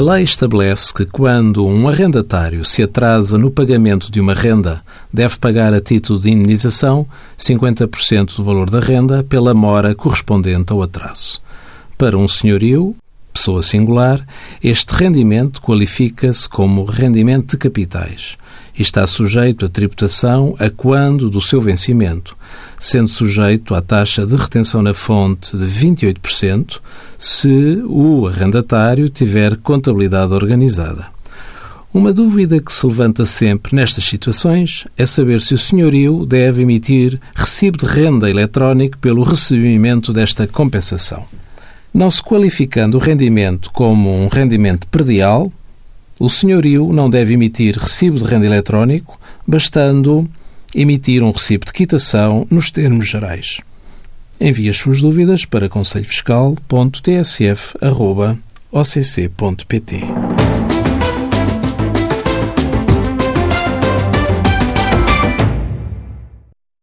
A lei estabelece que quando um arrendatário se atrasa no pagamento de uma renda, deve pagar a título de indenização 50% do valor da renda pela mora correspondente ao atraso. Para um senhorio, pessoa singular, este rendimento qualifica-se como rendimento de capitais e está sujeito a tributação a quando do seu vencimento, sendo sujeito à taxa de retenção na fonte de 28% se o arrendatário tiver contabilidade organizada. Uma dúvida que se levanta sempre nestas situações é saber se o senhorio deve emitir recibo de renda eletrónico pelo recebimento desta compensação. Não se qualificando o rendimento como um rendimento predial, o senhorio não deve emitir recibo de renda eletrónico, bastando emitir um recibo de quitação nos termos gerais. Envie as suas dúvidas para conselhofiscal.tsf.occ.pt.